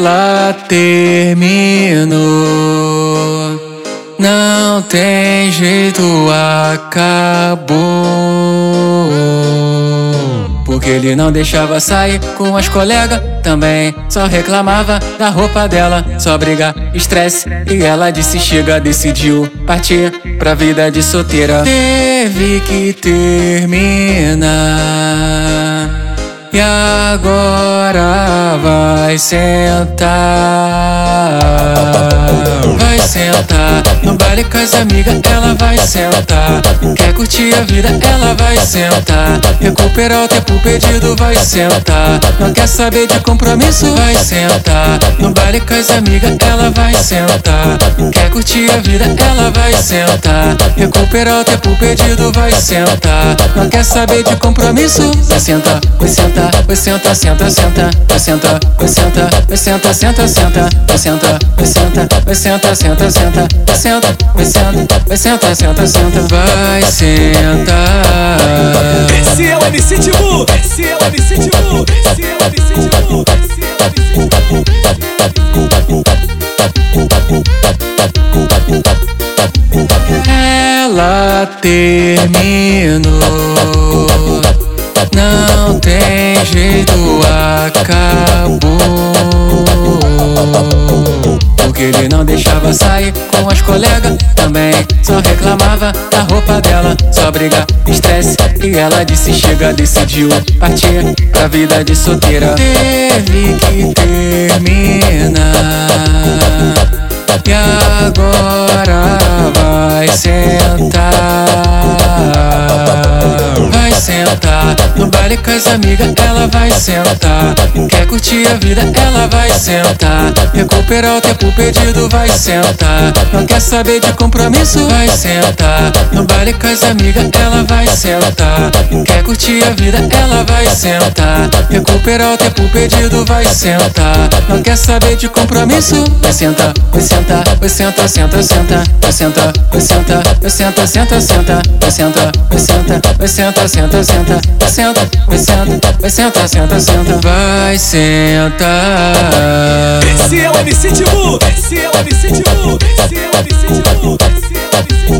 Ela terminou, não tem jeito, acabou. Porque ele não deixava sair com as colegas também. Só reclamava da roupa dela, só briga, estresse. E ela disse: chega, decidiu partir pra vida de solteira. Teve que terminar. E agora vai sentar sentar. No baile com as amigas, ela vai sentar. Quer curtir a vida, ela vai sentar. Recuperar o tempo perdido, vai sentar. Não quer saber de compromisso, vai sentar. No baile com as amigas, ela vai sentar. Quer curtir a vida, ela vai sentar. Recuperar o tempo perdido, vai sentar. Não quer saber de compromisso, vai sentar, vai sentar, vai sentar, senta, senta, vai sentar, vai sentar, vai sentar, senta, senta, vai sentar, vai sentar, vai sentar, senta senta, senta, senta, vai senta, vai senta, senta, senta, vai sentar. Esse é o MC Tibu, é o MC Tibu, é o MC Tibu, esse é o MC Tibu. Ela terminou, não tem jeito, acabou. Ele não deixava sair com as colegas também. Só reclamava da roupa dela, só briga, estresse. E ela disse: chega, decidiu partir pra vida de solteira. Teve que terminar. E agora baile com as amigas, ela vai sentar. Quer curtir a vida, ela vai sentar. Recuperar o tempo perdido, vai sentar. Não quer saber de compromisso, vai sentar. No baile com as amigas, ela vai sentar. Quer curtir a vida, ela vai sentar. Recuperar o tempo perdido, vai sentar. Não quer saber de compromisso, vai sentar, vai sentar, vai sentar, senta, senta, vai sentar, vai sentar, vai sentar, senta, senta, vai sentar, vai sentar, vai sentar, senta senta, senta, Vai sentar, vai sentar, senta, senta Vai sentar Esse é o MC Tibu, esse é o MC Tibu, esse é o MC Tibu, esse é o MC Tibu